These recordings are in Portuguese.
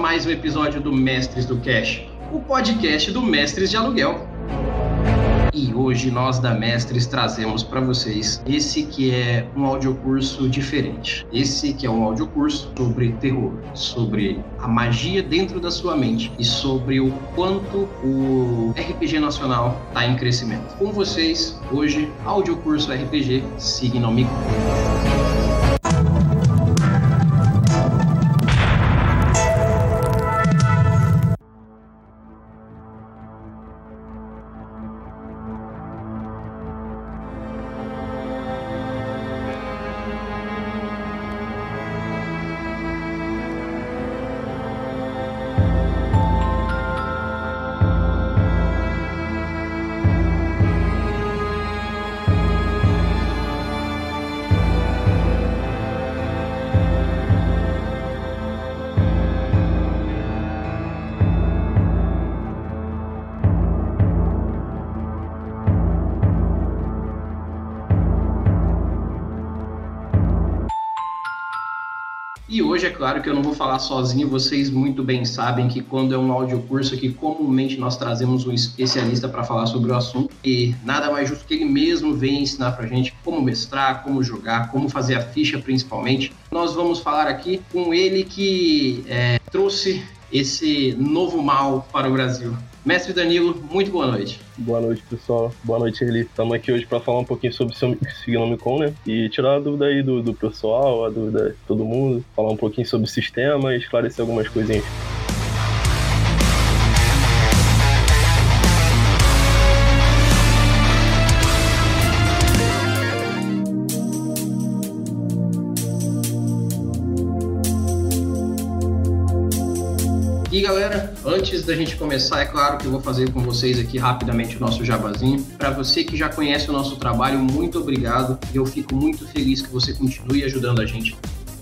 mais um episódio do Mestres do Cash, o podcast do Mestres de Aluguel. E hoje nós da Mestres trazemos para vocês esse que é um audiocurso diferente. Esse que é um audiocurso sobre terror, sobre a magia dentro da sua mente e sobre o quanto o RPG nacional está em crescimento. Com vocês, hoje, audiocurso RPG Signomico. E hoje, é claro que eu não vou falar sozinho, vocês muito bem sabem que quando é um audiocurso aqui, comumente nós trazemos um especialista para falar sobre o assunto e nada mais justo que ele mesmo venha ensinar para a gente como mestrar, como jogar, como fazer a ficha principalmente. Nós vamos falar aqui com ele que é, trouxe esse novo mal para o Brasil. Mestre Danilo, muito boa noite. Boa noite, pessoal. Boa noite, Eli. Estamos aqui hoje para falar um pouquinho sobre o Signomicon, né? E tirar a dúvida aí do, do pessoal, a dúvida de todo mundo, falar um pouquinho sobre o sistema e esclarecer algumas coisinhas. Antes da gente começar, é claro que eu vou fazer com vocês aqui rapidamente o nosso jabazinho. Para você que já conhece o nosso trabalho, muito obrigado. Eu fico muito feliz que você continue ajudando a gente.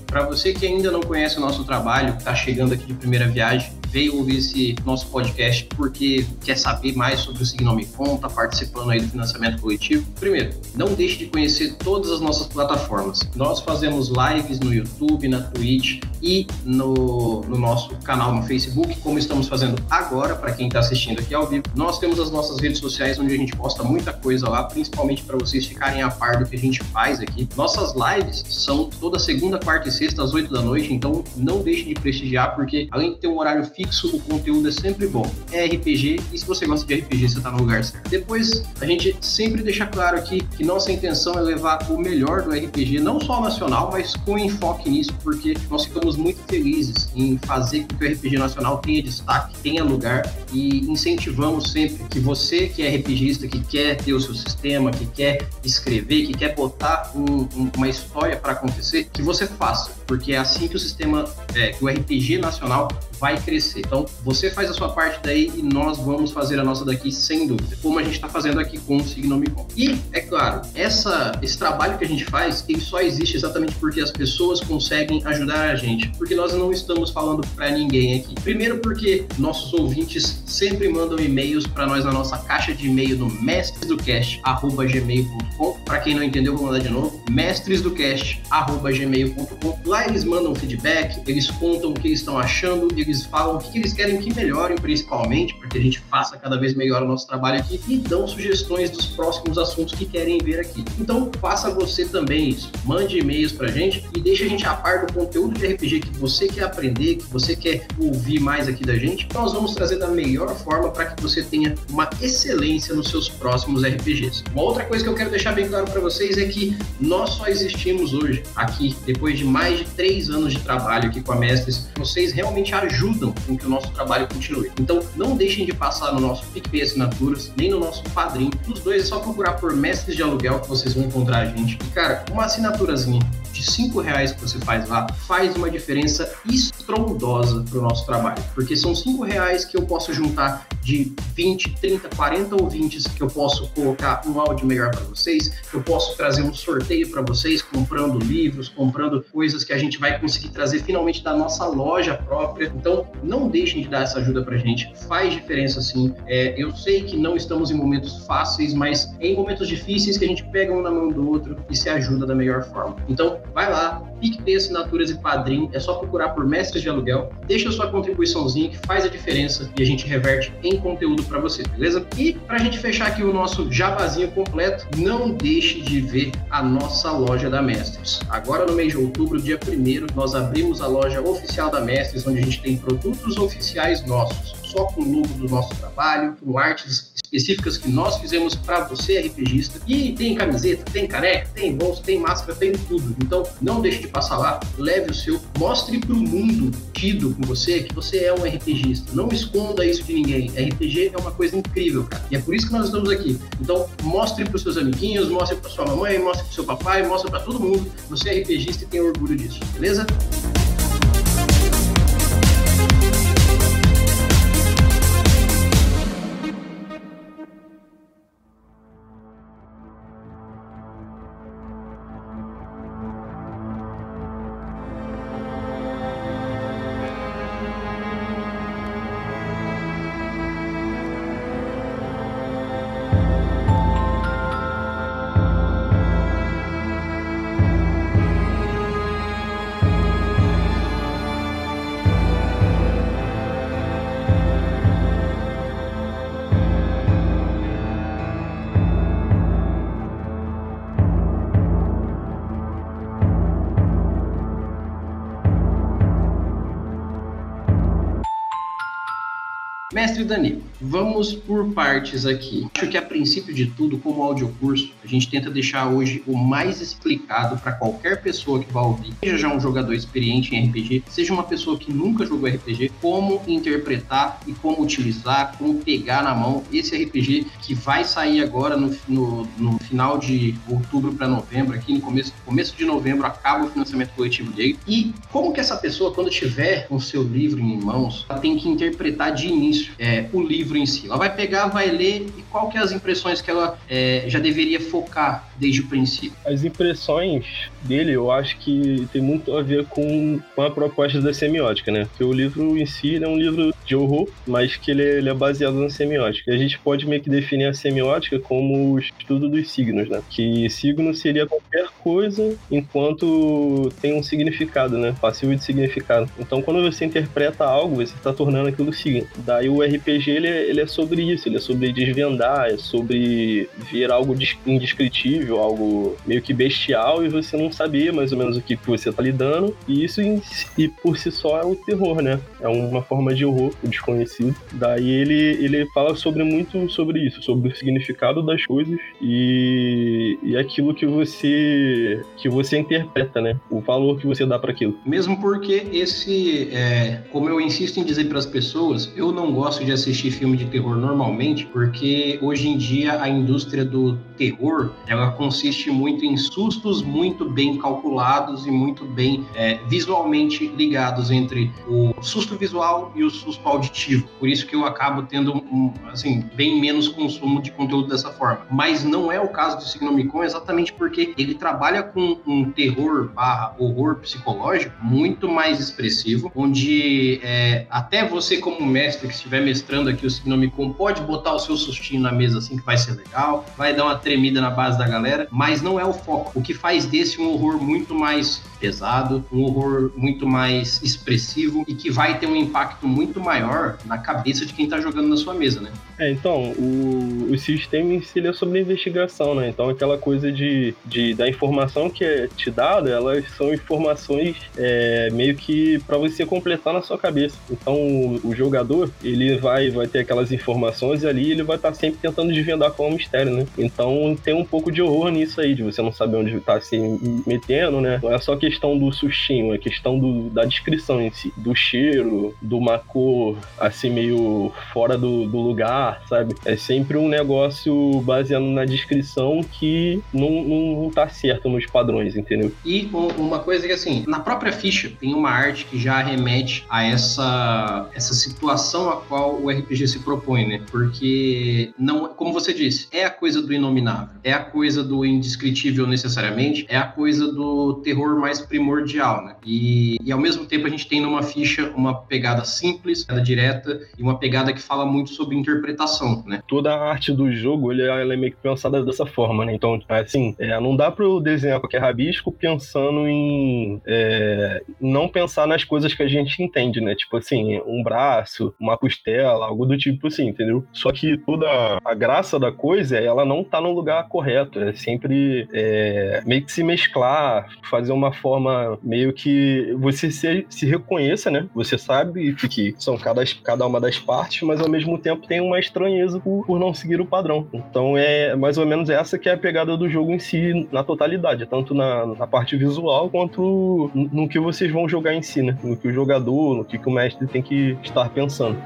Para você que ainda não conhece o nosso trabalho, está chegando aqui de primeira viagem, veio ouvir esse nosso podcast porque quer saber mais sobre o Signomicon, está participando aí do financiamento coletivo. Primeiro, não deixe de conhecer todas as nossas plataformas. Nós fazemos lives no YouTube, na Twitch e no, no nosso canal no Facebook, como estamos fazendo agora, para quem está assistindo aqui ao vivo. Nós temos as nossas redes sociais onde a gente posta muita coisa lá, principalmente para vocês ficarem a par do que a gente faz aqui. Nossas lives são toda segunda, quarta e sexta às 8 da noite, então não deixe de prestigiar, porque além de ter um horário fixo, o conteúdo é sempre bom. É RPG, e se você gosta de RPG, você está no lugar certo. Depois, a gente sempre deixa claro aqui que nossa intenção é levar o melhor do RPG, não só nacional, mas com enfoque nisso, porque nós ficamos muito felizes em fazer com que o RPG nacional tenha destaque, tenha lugar e incentivamos sempre que você que é RPGista, que quer ter o seu sistema, que quer escrever, que quer botar um, um, uma história para acontecer, que você faça, porque é assim que o sistema, é, que o RPG nacional vai crescer. Então, você faz a sua parte daí e nós vamos fazer a nossa daqui sem dúvida, como a gente está fazendo aqui com o Signomicon. E, é claro, essa, esse trabalho que a gente faz, ele só existe exatamente porque as pessoas conseguem ajudar a gente, porque nós não estamos falando para ninguém aqui. Primeiro porque nossos ouvintes sempre mandam e-mails para nós na nossa caixa de e-mail no mestresdocast@gmail.com. Para quem não entendeu, vou mandar de novo, mestresdocast@gmail.com. Lá eles mandam feedback, eles contam o que eles estão achando, eles falam o que eles querem que melhorem, principalmente, porque a gente faça cada vez melhor o nosso trabalho aqui e dão sugestões dos próximos assuntos que querem ver aqui. Então, faça você também isso. Mande e-mails pra gente e deixe a gente a par do conteúdo de RPG que você quer aprender, que você quer ouvir mais aqui da gente. Nós vamos trazer da melhor forma para que você tenha uma excelência nos seus próximos RPGs. Uma outra coisa que eu quero deixar bem claro para vocês é que nós só existimos hoje aqui, depois de mais de três anos de trabalho aqui com a Mestres. Vocês realmente ajudam ajudam com que o nosso trabalho continue. Então, não deixem de passar no nosso PicPay Assinaturas, nem no nosso Padrim. Nos dois é só procurar por Mestres de Aluguel que vocês vão encontrar a gente. E, cara, uma assinaturazinha de cinco reais que você faz lá faz uma diferença estrondosa para o nosso trabalho, porque são cinco reais que eu posso juntar de 20, 30, 40 ouvintes que eu posso colocar um áudio melhor para vocês, eu posso trazer um sorteio para vocês, comprando livros, comprando coisas que a gente vai conseguir trazer finalmente da nossa loja própria. Então, não deixem de dar essa ajuda para gente, faz diferença sim. É, eu sei que não estamos em momentos fáceis, mas é em momentos difíceis que a gente pega um na mão do outro e se ajuda da melhor forma. Então, vai lá, PicPay Assinaturas e Padrim, é só procurar por Mestres de Aluguel, deixa sua contribuiçãozinha que faz a diferença e a gente reverte em conteúdo para você, beleza? E para a gente fechar aqui o nosso jabazinho completo, não deixe de ver a nossa loja da Mestres. Agora no mês de outubro, dia 1 nós abrimos a loja oficial da Mestres, onde a gente tem produtos oficiais nossos só com o logo do nosso trabalho, com artes específicas que nós fizemos para você, RPGista. E tem camiseta, tem careca, tem bolsa, tem máscara, tem tudo. Então, não deixe de passar lá, leve o seu, mostre para o mundo tido com você que você é um RPGista. Não esconda isso de ninguém. RPG é uma coisa incrível, cara. E é por isso que nós estamos aqui. Então, mostre para os seus amiguinhos, mostre para sua mamãe, mostre para seu papai, mostre para todo mundo. Você é RPGista e tem orgulho disso, beleza? Mestre Dani, vamos por partes aqui. Acho que a princípio de tudo, como audiocurso, a gente tenta deixar hoje o mais explicado para qualquer pessoa que vá ouvir, seja já um jogador experiente em RPG, seja uma pessoa que nunca jogou RPG, como interpretar e como utilizar, como pegar na mão esse RPG que vai sair agora no, no, no final de outubro para novembro, aqui no começo, começo de novembro acaba o financiamento coletivo dele. E como que essa pessoa, quando tiver o seu livro em mãos, ela tem que interpretar de início é, o livro em si. Ela vai pegar, vai ler e qual que é as impressões que ela é, já deveria focar desde o princípio? As impressões dele, eu acho que tem muito a ver com, com a proposta da semiótica, né? Porque o livro em si é um livro de horror, mas que ele é, é baseado na semiótica. A gente pode meio que definir a semiótica como o estudo dos signos, né? Que signo seria qualquer coisa enquanto tem um significado, né? Passivo de significado. Então, quando você interpreta algo, você está tornando aquilo signo. Daí o RPG ele é, ele é sobre isso, ele é sobre desvendar, é sobre ver algo indescritível, algo meio que bestial e você não saber mais ou menos o que você tá lidando. E isso e por si só é o terror, né? É uma forma de horror, o desconhecido. Daí ele, ele fala sobre muito sobre isso, sobre o significado das coisas e, e aquilo que você que você interpreta, né? O valor que você dá para aquilo. Mesmo porque esse, é, como eu insisto em dizer para as pessoas, eu não gosto de assistir filme de terror normalmente, porque hoje em dia a indústria do terror ela consiste muito em sustos muito bem calculados e muito bem é, visualmente ligados entre o susto visual e o susto auditivo. Por isso que eu acabo tendo um, assim bem menos consumo de conteúdo dessa forma. Mas não é o caso do Signomicon exatamente porque ele trabalha com um terror barra horror psicológico muito mais expressivo, onde é, até você como mestre que estiver mestrando aqui o Signomicon pode botar o seu sustinho na mesa assim que vai ser legal, vai dar uma tremida na base da galera, mas não é o foco. O que faz desse um horror muito mais pesado, um horror muito mais expressivo e que vai ter um impacto muito maior na cabeça de quem está jogando na sua mesa, né? É, então, o, o sistema em si é sobre investigação, né? Então, aquela coisa de, de da informação que é te dada, elas são informações é, meio que para você completar na sua cabeça. Então, o, o, jogador, ele vai, vai ter aquelas informações e ali ele vai estar tá sempre tentando desvendar qual é o mistério, né? Então, tem um pouco de horror nisso aí, de você não saber onde tá se metendo, né? Não é só que questão do sustinho, é questão do, da descrição em si, do cheiro, do uma cor assim meio fora do, do lugar, sabe? É sempre um negócio baseado na descrição que não, não, não tá certo nos padrões, entendeu? E uma coisa que assim, na própria ficha tem uma arte que já remete a essa, essa situação a qual o RPG se propõe, né? Porque não, como você disse, é a coisa do inominável, é a coisa do indescritível necessariamente, é a coisa do terror mais primordial, né? E, e ao mesmo tempo a gente tem numa ficha uma pegada simples, direta e uma pegada que fala muito sobre interpretação, né? Toda a arte do jogo, ele, ela é meio que pensada dessa forma, né? Então, assim, é, não dá para eu desenhar qualquer rabisco pensando em é, não pensar nas coisas que a gente entende, né? Tipo assim, um braço, uma costela, algo do tipo assim, entendeu? Só que toda a graça da coisa, ela não tá no lugar correto. É sempre é, meio que se mesclar, fazer uma forma meio que você se, se reconheça, né? Você sabe que, que são cada, cada uma das partes, mas ao mesmo tempo tem uma estranheza por, por não seguir o padrão. Então é mais ou menos essa que é a pegada do jogo em si, na totalidade, tanto na, na parte visual quanto no, no que vocês vão jogar em si, né? No que o jogador, no que, que o mestre tem que estar pensando.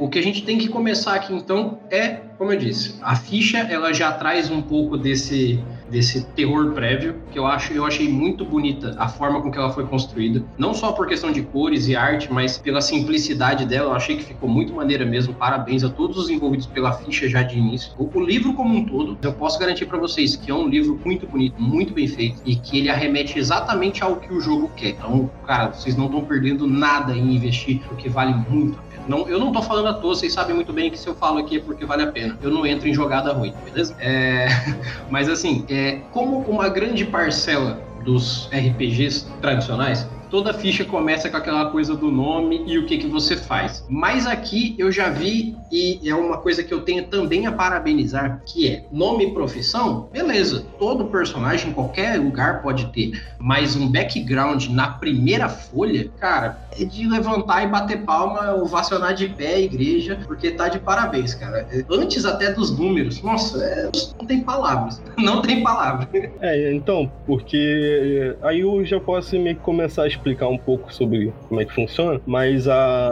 O que a gente tem que começar aqui então é, como eu disse, a ficha ela já traz um pouco desse desse terror prévio, que eu acho eu achei muito bonita a forma com que ela foi construída, não só por questão de cores e arte, mas pela simplicidade dela, eu achei que ficou muito maneira mesmo. Parabéns a todos os envolvidos pela ficha já de início. O, o livro como um todo, eu posso garantir para vocês que é um livro muito bonito, muito bem feito e que ele arremete exatamente ao que o jogo quer. Então, cara, vocês não estão perdendo nada em investir, porque vale muito a pena. Não, eu não tô falando à toa, vocês sabem muito bem que se eu falo aqui é porque vale a pena. Eu não entro em jogada ruim, beleza? É, mas assim, é, como uma grande parcela dos RPGs tradicionais, toda ficha começa com aquela coisa do nome e o que, que você faz. Mas aqui eu já vi, e é uma coisa que eu tenho também a parabenizar, que é nome e profissão, beleza, todo personagem em qualquer lugar pode ter, mas um background na primeira folha, cara, é de levantar e bater palma, ovacionar de pé a igreja, porque tá de parabéns, cara. Antes até dos números, nossa, é, não tem palavras, não tem palavras. É, então, porque aí eu já posso que começar a explicar um pouco sobre como é que funciona, mas a,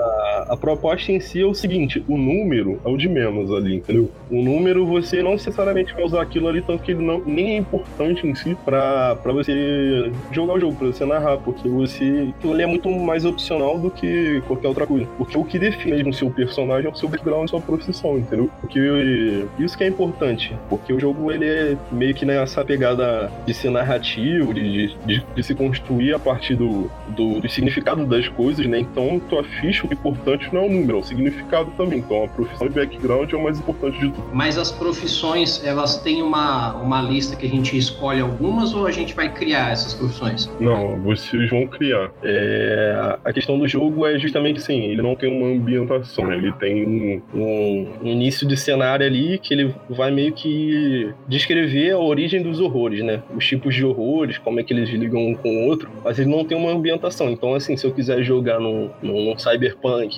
a proposta em si é o seguinte: o número é o de menos ali, entendeu? O número você não necessariamente vai usar aquilo ali, tanto que ele não, nem é importante em si pra, pra você jogar o jogo, pra você narrar, porque você. Aquilo ali é muito mais opcional do que qualquer outra coisa. Porque o que define mesmo seu personagem é o seu background sua profissão, entendeu? Porque isso que é importante, porque o jogo ele é meio que nessa pegada de ser narrativo, de, de, de se construir a partir do, do, do, significado das coisas, né? Então, tua ficha, o importante não é o número, é o significado também. Então, a profissão e background é o mais importante de tudo. Mas as profissões, elas têm uma, uma lista que a gente escolhe algumas ou a gente vai criar essas profissões? Não, vocês vão criar. É, a questão do jogo é justamente assim, ele não tem uma ambientação, né? ele tem um, um, início de cenário ali que ele vai meio que descrever a origem dos horrores, né? Os tipos de horrores, como é que eles ligam um com o outro, mas ele não tem uma ambientação. Então, assim, se eu quiser jogar no, no, no,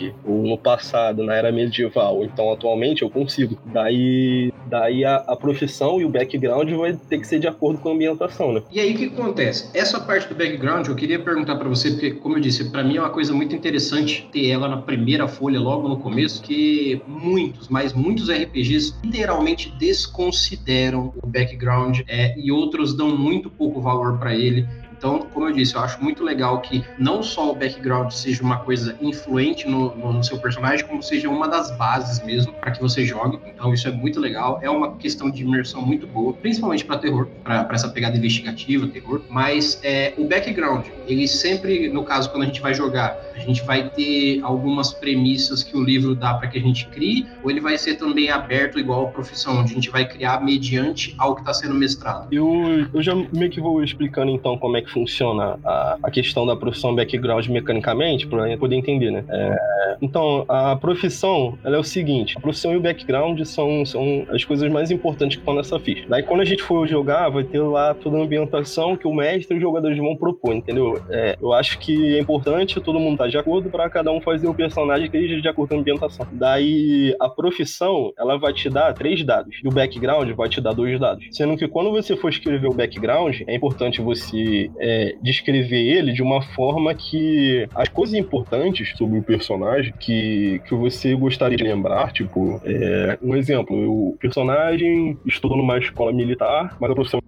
cyberpunk, ou no passado, na era medieval, então atualmente eu consigo. Daí, daí a, a profissão e o background vai ter que ser de acordo com a ambientação, né? E aí o que acontece? Essa parte do background eu queria perguntar para você, porque, como eu disse, para mim é uma coisa muito interessante ter ela na primeira folha, logo no começo, que muitos, mas muitos RPGs literalmente desconsideram o background é, e outros dão muito pouco valor para ele. Então, como eu disse, eu acho muito legal que não só o background seja uma coisa influente no, no seu personagem, como seja uma das bases mesmo para que você jogue. Então, isso é muito legal. É uma questão de imersão muito boa, principalmente para terror, para essa pegada investigativa, terror. Mas é, o background, ele sempre, no caso, quando a gente vai jogar, a gente vai ter algumas premissas que o livro dá para que a gente crie, ou ele vai ser também aberto igual a profissão, onde a gente vai criar mediante ao que está sendo mestrado? Eu, eu já meio que vou explicando então como é que funciona a, a questão da profissão background mecanicamente, para poder entender, né? É, então, a profissão, ela é o seguinte, a profissão e o background são, são as coisas mais importantes que estão nessa ficha. Daí, quando a gente for jogar, vai ter lá toda a ambientação que o mestre e os jogadores vão propor, entendeu? É, eu acho que é importante todo mundo estar tá de acordo para cada um fazer o personagem que esteja de acordo com a ambientação. Daí, a profissão, ela vai te dar três dados, e o background vai te dar dois dados. Sendo que quando você for escrever o background, é importante você é, descrever ele de uma forma que as coisas importantes sobre o personagem que, que você gostaria de lembrar, tipo, é, um exemplo, o personagem estudou numa escola militar, mas a profissão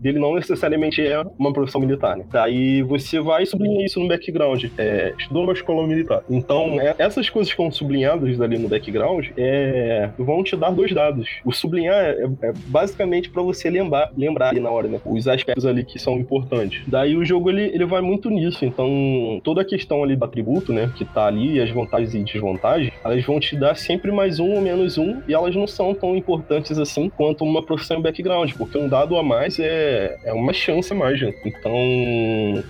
dele não necessariamente é uma profissão militar, né? Daí você vai sublinhar isso no background. É, estudou numa escola militar. Então, é, essas coisas que estão sublinhadas ali no background é, vão te dar dois dados. O sublinhar é, é basicamente para você lembrar, lembrar ali na hora, né? Os aspectos ali que são importantes. Daí o jogo ele, ele vai muito nisso. Então, toda a questão ali do atributo, né, que tá ali, as vantagens e desvantagens, elas vão te dar sempre mais um ou menos um, e elas não são tão importantes assim quanto uma profissão background, porque um dado a mais é, é uma chance a mais, né? Então,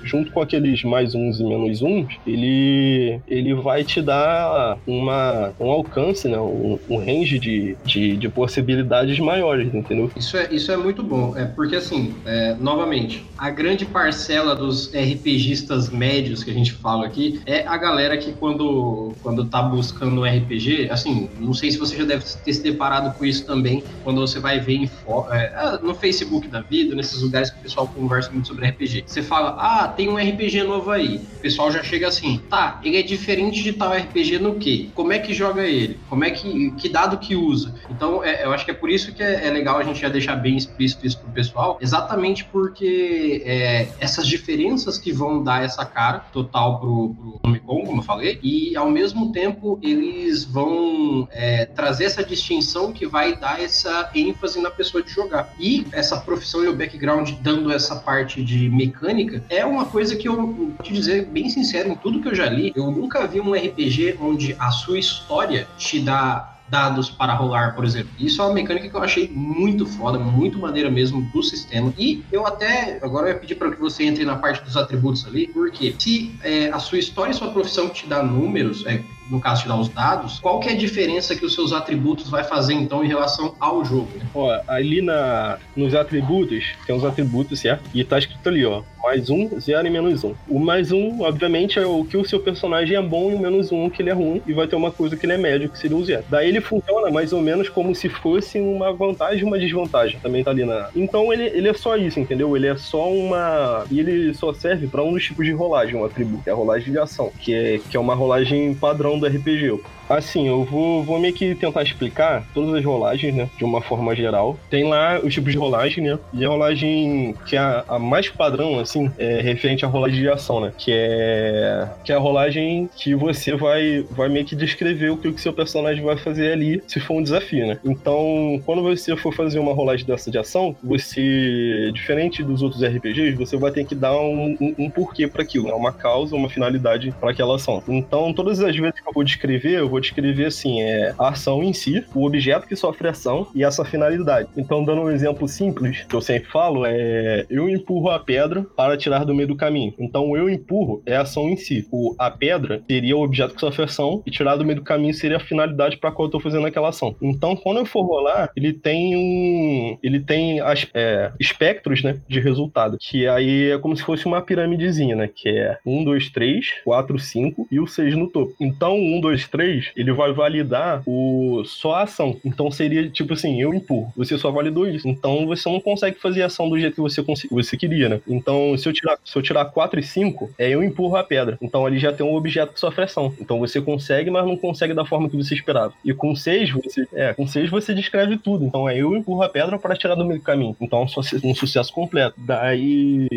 junto com aqueles mais uns e menos uns, ele, ele vai te dar uma, um alcance, né? Um, um range de, de, de possibilidades maiores, entendeu? Isso é, isso é muito bom, é porque assim, é, novamente, a grande parcela dos RPGistas médios que a gente fala aqui é a galera que quando, quando tá buscando um RPG, assim, não sei se você já deve ter se deparado com isso também, quando você vai ver em, é, ah, no Facebook da vida, nesses lugares que o pessoal conversa muito sobre RPG. Você fala, ah, tem um RPG novo aí. O pessoal já chega assim, tá, ele é diferente de tal RPG no quê? Como é que joga ele? Como é que, que dado que usa? Então, é, eu acho que é por isso que é, é, legal a gente já deixar bem explícito isso pro pessoal, exatamente porque é, essas diferenças que vão dar essa cara total pro, pro Omicron, como eu falei, e ao mesmo tempo eles vão é, trazer essa distinção que vai dar essa ênfase na pessoa de jogar. E essa profissão e o background dando essa parte de mecânica é uma coisa que eu vou te dizer bem sincero, em tudo que eu já li, eu nunca vi um RPG onde a sua história te dá dados para rolar, por exemplo. Isso é uma mecânica que eu achei muito foda, muito maneira mesmo do sistema. E eu até, agora eu ia pedir para que você entre na parte dos atributos ali, porque se é, a sua história e sua profissão te dá números, é, no caso dá os dados, qual que é a diferença que os seus atributos vai fazer então em relação ao jogo? Né? Ó, ali na, nos atributos, tem os atributos, certo? E tá escrito ali, ó, mais um, zero e menos um. O mais um, obviamente, é o que o seu personagem é bom e o menos um que ele é ruim, e vai ter uma coisa que ele é médio, que seria o zero. Daí ele funciona mais ou menos como se fosse uma vantagem e uma desvantagem, também tá ali na... Então ele, ele é só isso, entendeu? Ele é só uma... Ele só serve para um dos tipos de rolagem, um atributo, que é a rolagem de ação, que é, que é uma rolagem padrão do RPG. Assim, eu vou, vou meio que tentar explicar todas as rolagens, né? De uma forma geral. Tem lá os tipos de rolagem, né? E a rolagem que é a, a mais padrão, assim, é referente à rolagem de ação, né? Que é, que é a rolagem que você vai, vai meio que descrever o que o seu personagem vai fazer ali, se for um desafio, né? Então, quando você for fazer uma rolagem dessa de ação, você, diferente dos outros RPGs, você vai ter que dar um, um, um porquê para aquilo, né? Uma causa, uma finalidade para aquela ação. Então, todas as vezes que eu vou descrever, eu vou descrever assim, é a ação em si, o objeto que sofre ação e essa finalidade. Então, dando um exemplo simples, que eu sempre falo, é eu empurro a pedra para tirar do meio do caminho. Então, eu empurro é a ação em si. O, a pedra seria o objeto que sofre ação e tirar do meio do caminho seria a finalidade para qual eu estou fazendo aquela ação. Então, quando eu for rolar, ele tem um. Ele tem as, é, espectros, né? De resultado. Que aí é como se fosse uma piramidezinha, né? Que é 1, 2, 3, 4, 5 e o 6 no topo. Então, 1, 2, 3 ele vai validar o só a ação. Então seria tipo assim, eu empurro, você só validou isso. Então você não consegue fazer a ação do jeito que você, você queria, né? Então se eu tirar, se eu tirar 4 e 5, é eu empurro a pedra. Então ali já tem um objeto que sofre ação. Então você consegue, mas não consegue da forma que você esperava. E com 6, você, é, com 6 você descreve tudo. Então é eu empurro a pedra para tirar do meio do caminho. Então é um sucesso completo. Daí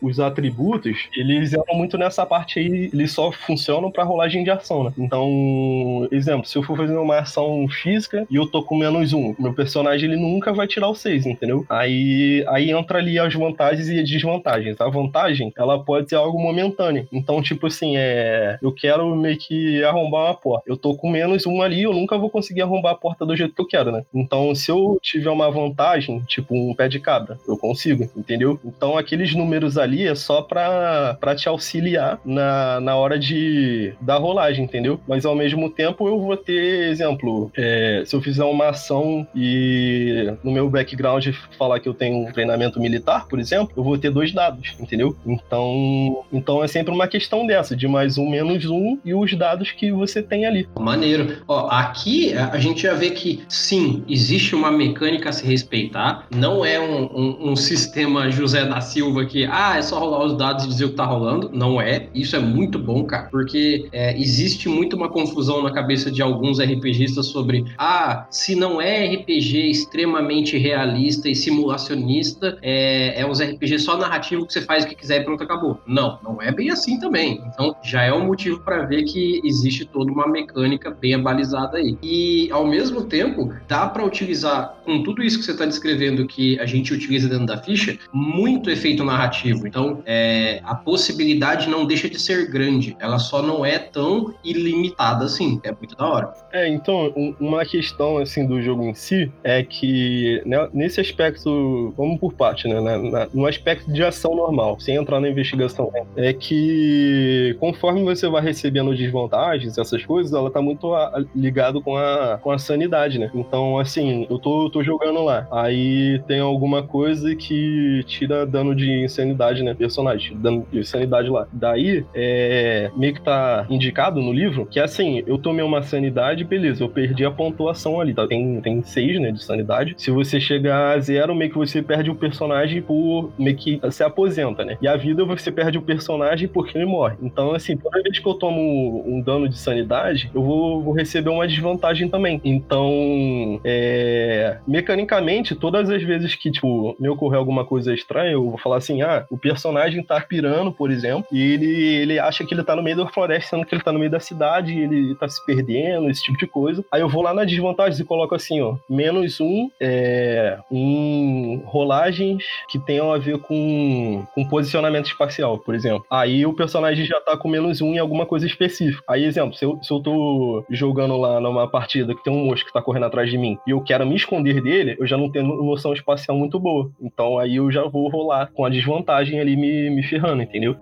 os atributos, eles entram muito nessa parte aí, eles só funcionam para rolagem de ação, né? Então exemplo, se eu for fazer uma ação física e eu tô com menos um, meu personagem ele nunca vai tirar o 6, entendeu? Aí, aí entra ali as vantagens e as desvantagens. A vantagem, ela pode ser algo momentâneo. Então, tipo assim, é. Eu quero meio que arrombar uma porta. Eu tô com menos um ali, eu nunca vou conseguir arrombar a porta do jeito que eu quero, né? Então, se eu tiver uma vantagem, tipo um pé de cabra, eu consigo, entendeu? Então, aqueles números ali é só pra, pra te auxiliar na, na hora de da rolagem, entendeu? Mas ao mesmo tempo, eu vou ter, exemplo, é, se eu fizer uma ação e no meu background falar que eu tenho um treinamento militar, por exemplo, eu vou ter dois dados, entendeu? Então, então é sempre uma questão dessa, de mais um, menos um e os dados que você tem ali. Maneiro. Ó, aqui a gente gente já vê que sim, existe uma mecânica a se respeitar. Não é um, um, um sistema José da Silva que, ah, é só rolar os dados e dizer o que tá rolando. Não é. Isso é muito bom, cara, porque é, existe muito uma confusão na cabeça de alguns RPGistas sobre, ah, se não é RPG extremamente realista e simulacionista, é, é uns RPG só narrativo que você faz o que quiser e pronto, acabou. Não, não é bem assim também. Então já é um motivo para ver que existe toda uma mecânica bem abalizada aí. E ao mesmo tempo, dá para utilizar com tudo isso que você está descrevendo que a gente utiliza dentro da ficha, muito efeito narrativo. Então, é, a possibilidade não deixa de ser grande, ela só não é tão ilimitada assim. É muito da hora. É, então, uma questão assim do jogo em si é que né, nesse aspecto, vamos por parte, né, na, na, no aspecto de ação normal, sem entrar na investigação, é que conforme você vai recebendo desvantagens, essas coisas, ela tá muito ligado com a, com a sanidade, né? Então, assim, eu tô, tô jogando lá, aí tem alguma coisa que tira dano de insanidade, né, personagem, dano de insanidade lá. Daí, é, meio que tá indicado no livro que, assim, eu tomei uma sanidade, beleza, eu perdi a pontuação ali, tá? Tem, tem seis, né, de sanidade. Se você chegar a zero, meio que você perde o personagem por meio que se aposenta, né? E a vida você perde o personagem porque ele morre. Então, assim, toda vez que eu tomo um dano de sanidade, eu vou, vou receber uma desvantagem também. Então, é, mecanicamente, todas as vezes que, tipo, me ocorrer alguma coisa estranha, eu vou falar assim: ah, o personagem tá pirando, por exemplo, e ele, ele acha que ele tá no meio da floresta, sendo que ele tá no meio da cidade, ele tá se perdendo, esse tipo de coisa. Aí eu vou lá na desvantagem e coloco assim, ó, menos um é, em rolagens que tenham a ver com, com posicionamento espacial, por exemplo. Aí o personagem já tá com menos um em alguma coisa específica. Aí, exemplo, se eu, se eu tô jogando lá numa partida que tem um monstro que tá correndo atrás de mim e eu quero me esconder dele, eu já não tenho noção espacial muito boa. Então aí eu já vou rolar com a desvantagem ali me, me ferrando, entendeu?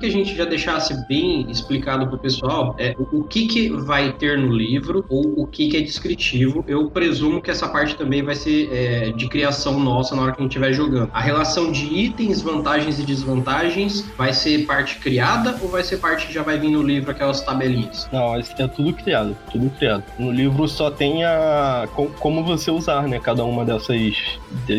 Que a gente já deixasse bem explicado para o pessoal é, o, que, que vai ter no livro ou o que, que é descritivo. Eu presumo que essa parte também vai ser é, de criação nossa na hora que a gente estiver jogando. A relação de itens, vantagens e desvantagens vai ser parte criada ou vai ser parte que já vai vir no livro, aquelas tabelinhas? Não, é tudo criado, tudo criado. No livro só tem a como você usar, né, cada uma dessas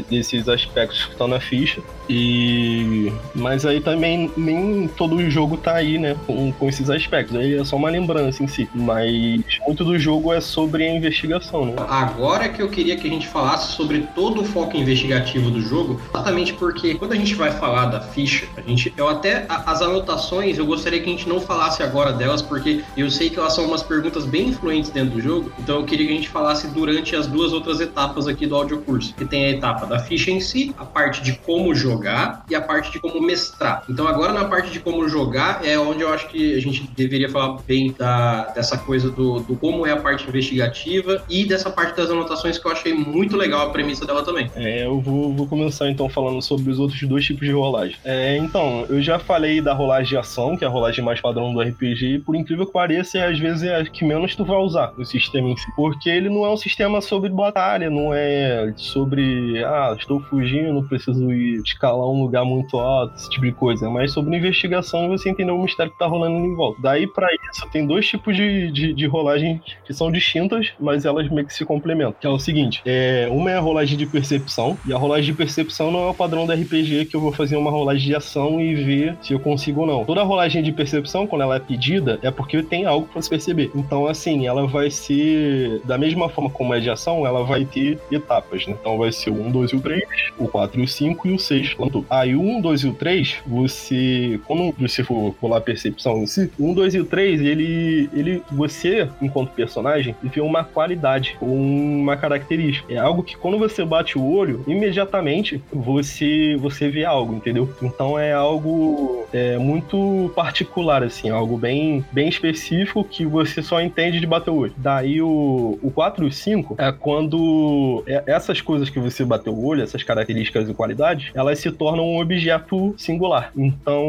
desses aspectos que estão na ficha. E mas aí também nem todo jogo tá aí, né, com, com esses aspectos. Aí é só uma lembrança em si. Mas muito do jogo é sobre a investigação, né? Agora que eu queria que a gente falasse sobre todo o foco investigativo do jogo, exatamente porque quando a gente vai falar da ficha, a gente, eu até as anotações, eu gostaria que a gente não falasse agora delas, porque eu sei que elas são umas perguntas bem influentes dentro do jogo. Então eu queria que a gente falasse durante as duas outras etapas aqui do audiocurso, que tem a etapa da ficha em si, a parte de como jogar e a parte de como mestrar. Então agora na parte de como jogar é onde eu acho que a gente deveria falar bem da, dessa coisa do, do como é a parte investigativa e dessa parte das anotações que eu achei muito legal a premissa dela também. É, eu vou, vou começar então falando sobre os outros dois tipos de rolagem. É, então, eu já falei da rolagem de ação, que é a rolagem mais padrão do RPG, e por incrível que pareça, às vezes é a que menos tu vai usar no sistema em si. Porque ele não é um sistema sobre batalha, não é sobre, ah, estou fugindo, preciso ir escalar um lugar muito alto, esse tipo de coisa. É mais sobre investigação você entender o mistério que tá rolando em volta. Daí, para isso, tem dois tipos de, de, de rolagem que são distintas, mas elas meio que se complementam. Que é o seguinte: é, uma é a rolagem de percepção, e a rolagem de percepção não é o padrão do RPG que eu vou fazer uma rolagem de ação e ver se eu consigo ou não. Toda rolagem de percepção, quando ela é pedida, é porque tem algo para se perceber. Então, assim, ela vai ser, da mesma forma como é de ação, ela vai ter etapas, né? Então vai ser o 1, 2 e o 3, o 4 e o 5 e o 6. Aí o 1, 2 e o 3, você, quando você for rolar a percepção em si, o 1, 2 e o 3, ele, ele, você, enquanto personagem, vê uma qualidade, uma característica. É algo que quando você bate o olho, imediatamente você, você vê algo, entendeu? Então é algo é, muito particular, assim, algo bem, bem específico que você só entende de bater o olho. Daí o, o 4 e o 5 é quando é, essas coisas que você bateu o olho, essas características e qualidades, elas se tornam um objeto singular. Então,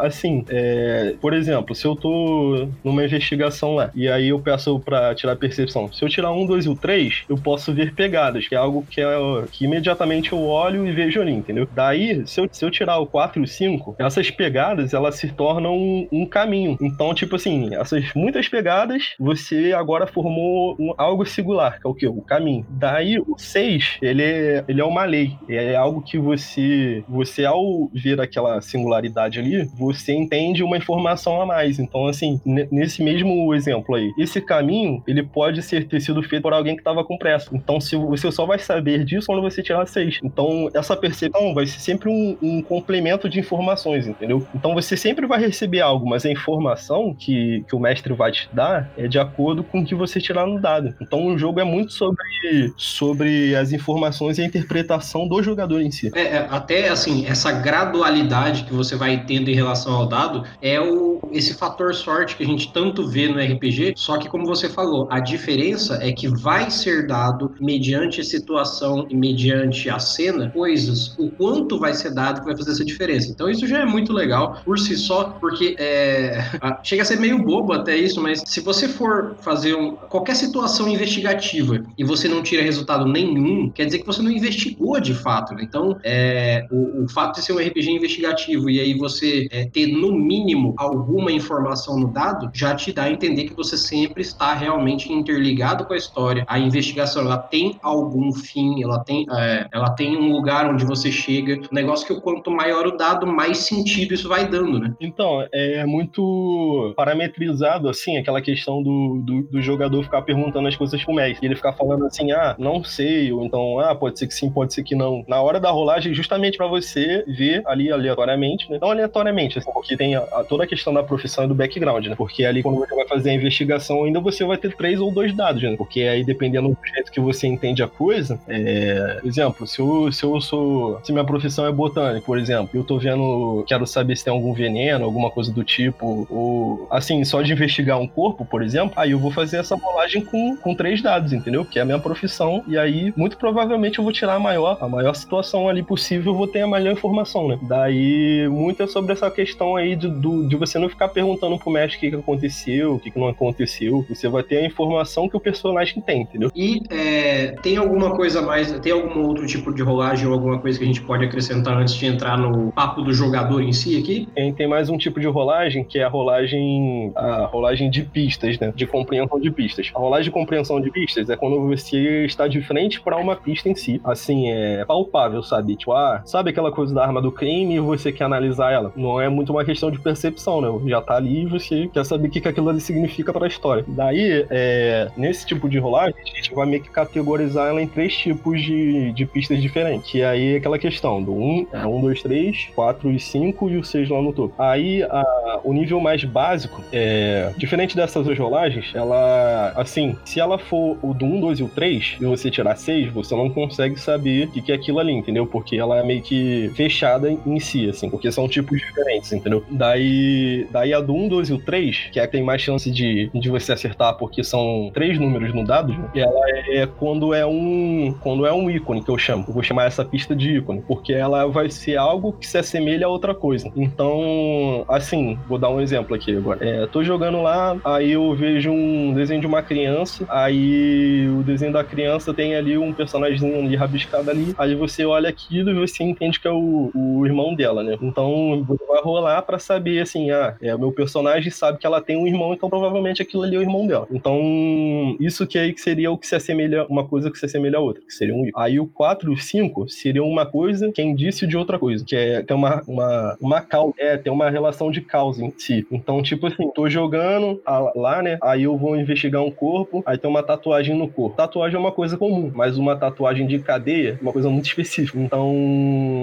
assim, é, por exemplo, se eu tô numa investigação lá e aí eu peço para tirar percepção, se eu tirar um, dois e o três, eu posso ver pegadas, que é algo que, é, que imediatamente eu olho e vejo ali, entendeu? Daí, se eu, se eu tirar o 4 e o 5, essas pegadas, elas se tornam um, um caminho. Então, tipo assim, essas muitas pegadas, você agora formou um, algo singular, que é o que? O caminho. Daí, o 6, ele é, ele é uma lei. É algo que você, você ao ver aquela singularidade ali, você entende uma informação a mais. Então, assim, nesse mesmo exemplo aí, esse caminho, ele pode ser ter sido feito por alguém que estava com pressa. Então, se você só vai saber disso quando você tirar 6. Então, essa percepção vai ser sempre um, um complemento de informações, entendeu? Então, você sempre vai receber algo, mas a informação que, que o mestre vai te dar é de acordo com o que você tirar no dado. Então, o jogo é muito sobre, sobre as informações e a interpretação do jogador em si. É, é, até assim, essa gradualidade que você vai tendo em relação ao dado é o, esse fator sorte que a gente tanto vê no RPG, só que como você falou, a diferença é que vai ser dado mediante a situação e mediante a cena coisas, o quanto vai ser dado que vai fazer essa diferença. Então isso já é muito legal por si só, porque é, chega a ser meio bobo até isso, mas se você for fazer um, qualquer situação investigativa e você não tira resultado nenhum, quer dizer que você não investigou de fato. Né? Então, é, o, o, fato de ser um RPG investigativo e aí você é, ter, no mínimo, alguma informação no dado, já te dá a entender que você sempre está realmente interligado com a história. A investigação, ela tem algum fim, ela tem, é, ela tem um lugar onde você chega. Um negócio que quanto maior o dado, mais sentido isso vai dando, né? Então, é muito parametrizado, assim, aquela questão do, do, do jogador ficar perguntando as coisas pro mestre. E ele ficar falando assim, ah, não sei, ou então, ah, pode ser que sim, pode ser que não. Na hora da rolagem, justamente para você ver ali aleatoriamente, né? Não aleatoriamente, assim, porque tem a, a, toda a questão da profissão e do background, né? Porque ali, quando você vai fazer a investigação, ainda você vai ter três ou dois dados, né? Porque aí, dependendo do jeito que você entende a coisa, é... exemplo, se eu, se eu sou. Se minha profissão é botânica, por exemplo, eu tô vendo, quero saber se tem algum veneno, alguma coisa do tipo, ou assim, só de investigar um corpo, por exemplo, aí eu vou fazer essa rolagem com, com três dados, entendeu? Que é a minha profissão, e aí, muito provavelmente, eu vou tirar a maior, a maior situação ali possível, vou ter a melhor informação, né? Daí, muito é sobre essa questão aí de, do, de você não ficar perguntando pro mestre o que, que aconteceu, o que, que não aconteceu. Você vai ter a informação que o personagem tem, entendeu? E é, tem alguma coisa mais, tem algum outro tipo de rolagem ou alguma coisa que a gente pode acrescentar antes de entrar no papo do jogador em si aqui? Tem, tem mais um tipo de rolagem que é a rolagem, a rolagem de pistas, né? De compreensão de pistas. A rolagem de compreensão de pistas é quando você está de frente para uma pista em si. Assim, é palpável, sabe? Tipo, ah, sabe aquela coisa da arma do crime e você quer analisar ela? Não é muito uma questão de percepção, né? Já tá ali e você quer saber o que, aquilo ali significa para a história. Daí, é, nesse tipo de rolagem, a gente vai meio que categorizar ela em três tipos de, de pistas diferentes. Que aí aquela questão do 1, 1, 2, 3, 4 e 5 e o 6 lá no topo. Aí, a, o nível mais básico, é, diferente dessas rolagens, ela, assim, se ela for o do 1, 2 e o 3, e você tirar 6, você não consegue saber o que, que é aquilo ali, entendeu? Porque ela é meio que fechada em si, assim, porque são tipos diferentes, entendeu? Daí, daí a do 1, 2 e o 3, que é que tem mais chance de, de você acertar, porque são três números no dado, né? ela é quando é um quando é um ícone que eu chamo. Eu vou chamar essa pista de ícone, porque ela vai ser algo que se assemelha a outra coisa. Então, assim, vou dar um exemplo aqui agora. É, tô jogando lá, aí eu vejo um desenho de uma criança, aí o desenho da criança tem ali um personagem rabiscado ali, aí você olha aquilo e você entende que é o, o irmão dela, né? Então, você vai rolar para saber, assim, ah, é, meu personagem sabe que ela tem um irmão, então provavelmente aquilo ali é o irmão dela. Então, isso que aí que seria o que se assemelha, uma coisa que se assemelha a outra, que seria um Aí o 4 e o 5 seriam uma coisa que é indício de outra coisa, que é, que é uma, uma, uma causa, é, tem uma relação de causa em si. Então, tipo assim, tô jogando lá, né? Aí eu vou investigar um corpo, aí tem uma tatuagem no corpo. Tatuagem é uma coisa comum, mas uma tatuagem de cadeia é uma coisa muito específica. Então,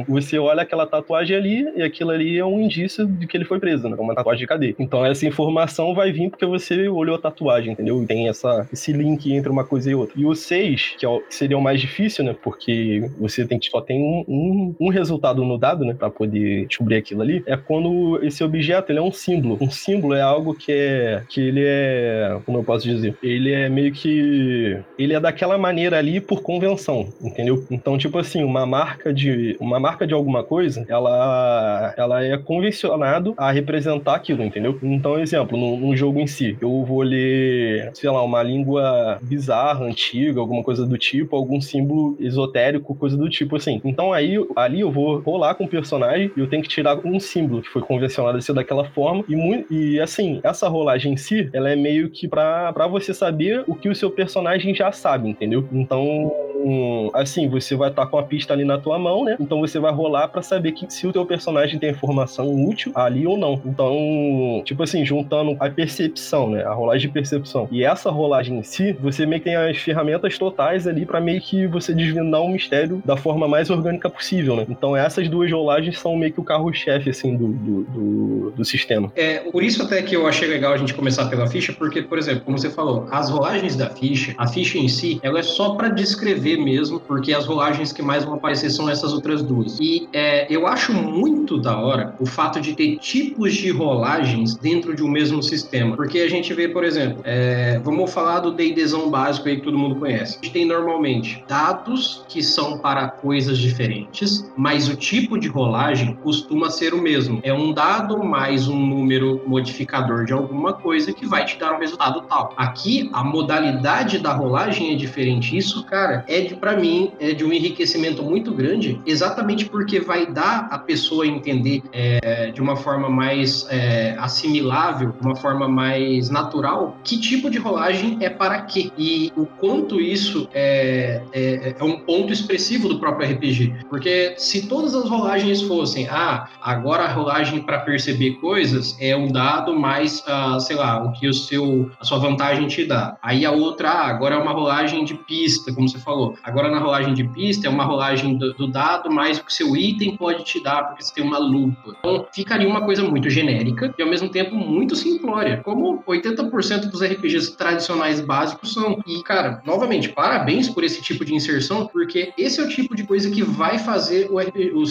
você olha aquela tatuagem ali e aquilo ali é um indício de que ele foi preso, né? É uma tatuagem de cadeia. Então, essa informação vai vir porque você olhou a tatuagem, entendeu? E tem essa, esse link entre uma coisa e outra. E o 6, que, é que seria o mais difícil, né? Porque você tem que só tem um, um, um resultado no dado, né? Pra poder descobrir aquilo ali. É quando esse objeto ele é um símbolo. Um símbolo é algo que é. que ele é. Como eu posso dizer? Ele é meio que. Ele é daquela maneira ali por convenção, entendeu? Então, tipo assim, uma marca de. Uma marca de alguma coisa, ela, ela é convencionado a representar aquilo, entendeu? Então, exemplo, num, jogo em si, eu vou ler, sei lá, uma língua bizarra, antiga, alguma coisa do tipo, algum símbolo esotérico, coisa do tipo assim. Então aí, ali eu vou rolar com o personagem e eu tenho que tirar um símbolo que foi convencionado a ser daquela forma. E, e assim, essa rolagem em si, ela é meio que pra, pra você saber o que o seu personagem já sabe, entendeu? Então, assim, você vai estar tá com a pista ali na tua mão, né? Então você vai rolar para saber que se o teu personagem tem informação útil ali ou não. Então, tipo assim, juntando a percepção, né? A rolagem de percepção e essa rolagem em si, você meio que tem as ferramentas totais ali para meio que você desvendar um mistério da forma mais orgânica possível, né? Então essas duas rolagens são meio que o carro-chefe, assim, do, do, do, do, sistema. É, por isso até que eu achei legal a gente começar pela ficha, porque, por exemplo, como você falou, as rolagens da ficha, a ficha em si, ela é só para descrever mesmo, porque as rolagens que mais vão aparecer são essas outras duas. E é, eu acho muito da hora o fato de ter tipos de rolagens dentro de um mesmo sistema, porque a gente vê, por exemplo, é, vamos falar do D&Dzão básico aí que todo mundo conhece. A gente tem normalmente dados que são para coisas diferentes, mas o tipo de rolagem costuma ser o mesmo. É um dado mais um número modificador de alguma coisa que vai te dar um resultado tal. Aqui a modalidade da rolagem é diferente. Isso, cara, é de para mim é de um enriquecimento muito grande, exatamente porque vai dar a pessoa entender é, de uma forma mais é, assimilável, uma forma mais natural, que tipo de rolagem é para quê e o quanto isso é, é, é um ponto expressivo do próprio RPG. Porque se todas as rolagens fossem, ah, agora a rolagem para perceber coisas é um dado mais, ah, sei lá, o que o seu, a sua vantagem te dá. Aí a outra, ah, agora é uma rolagem de pista, como você falou. Agora na rolagem de pista é uma rolagem do, do dado mais o que seu item pode te dar, porque você tem uma lupa. Então ficaria uma coisa muito genérica e ao mesmo tempo muito simplória, como 80% dos RPGs tradicionais básicos são. E, cara, novamente, parabéns por esse tipo de inserção, porque esse é o tipo de coisa que vai fazer o, RPG, o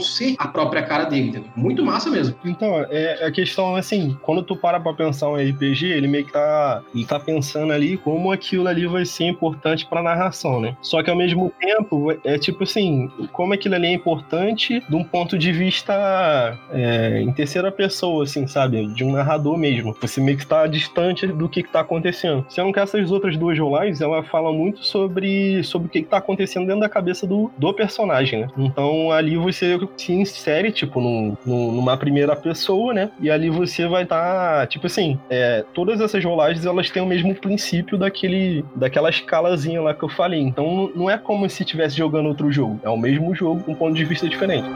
ser a própria cara dele, entendeu? Muito massa mesmo. Então, é a questão, assim, quando tu para pra pensar um RPG, ele meio que tá, ele tá pensando ali como aquilo ali vai ser importante pra narração, né? Só que ao mesmo tempo, é tipo assim, como aquilo ali é importante de um ponto de vista é, em terceira pessoa, assim, sabe? De um narrador mesmo. Você meio que tá distante do que, que tá acontecendo. Sendo que essas outras duas rolagens, ela fala muito sobre, sobre o que, que tá acontecendo dentro da cabeça do, do personagem, né? Então ali você se insere, tipo, num, numa primeira pessoa, né? E ali você vai estar, tá, tipo assim, é, todas essas rolagens, elas têm o mesmo princípio daquele, daquela escalazinha lá que eu falei. Então não é como se estivesse jogando outro jogo. É o mesmo jogo um ponto de vista diferente.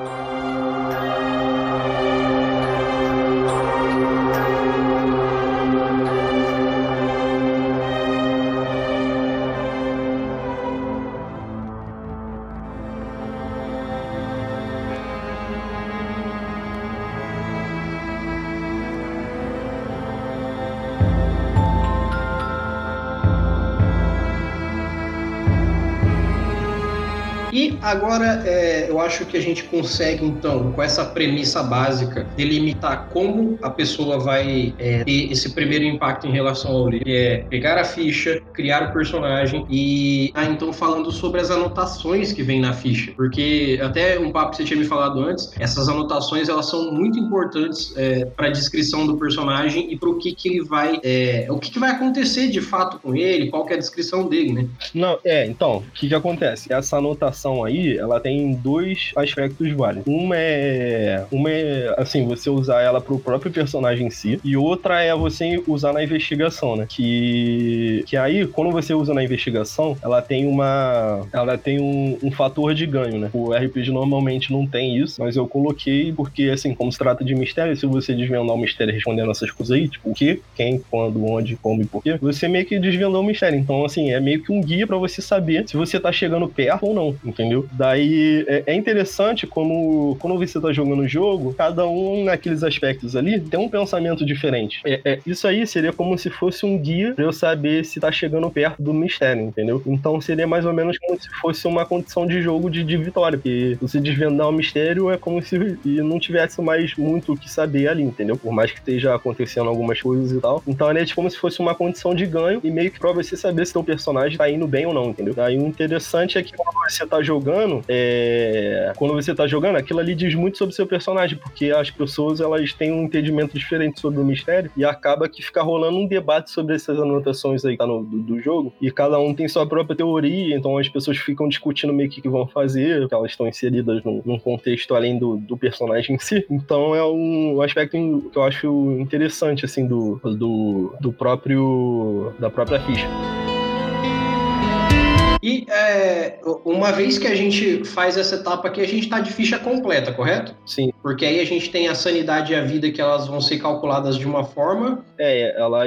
Acho que a gente consegue, então, com essa premissa básica, delimitar como a pessoa vai é, ter esse primeiro impacto em relação ao livro, que é pegar a ficha, criar o personagem e, ah, então, falando sobre as anotações que vem na ficha, porque até um papo que você tinha me falado antes, essas anotações, elas são muito importantes é, para a descrição do personagem e para o que que ele vai, é, o que que vai acontecer de fato com ele, qual que é a descrição dele, né? Não, é, então, o que que acontece? Essa anotação ação aí, ela tem dois aspectos válidos. Uma é, uma é, assim, você usar ela pro próprio personagem em si, e outra é você usar na investigação, né? Que, que aí, quando você usa na investigação, ela tem uma, ela tem um, um fator de ganho, né? O RPG normalmente não tem isso, mas eu coloquei porque, assim, como se trata de mistério, se você desvendar o mistério respondendo essas coisas aí, tipo, o que, quem, quando, onde, como e porquê, você meio que desvendou o mistério. Então, assim, é meio que um guia para você saber se você tá chegando perto ou não, entendeu? Daí é, é interessante como quando você tá jogando o jogo, cada um naqueles aspectos ali tem um pensamento diferente. É, é, isso aí seria como se fosse um guia pra eu saber se tá chegando perto do mistério, entendeu? Então seria mais ou menos como se fosse uma condição de jogo de, de vitória, porque você desvendar o mistério é como se não tivesse mais muito o que saber ali, entendeu? Por mais que esteja acontecendo algumas coisas e tal. Então é como se fosse uma condição de ganho e meio que pra você saber se teu personagem tá indo bem ou não, entendeu? Aí o interessante é que quando você tá jogando, é... quando você tá jogando, aquilo ali diz muito sobre seu personagem, porque as pessoas elas têm um entendimento diferente sobre o mistério e acaba que fica rolando um debate sobre essas anotações aí tá no, do, do, jogo e cada um tem sua própria teoria, então as pessoas ficam discutindo meio que que vão fazer, que elas estão inseridas num, num contexto além do, do, personagem em si. Então é um aspecto que eu acho interessante assim do, do, do próprio da própria ficha. E é, uma vez que a gente faz essa etapa aqui, a gente está de ficha completa, correto? Sim. Porque aí a gente tem a sanidade e a vida que elas vão ser calculadas de uma forma. É, elas.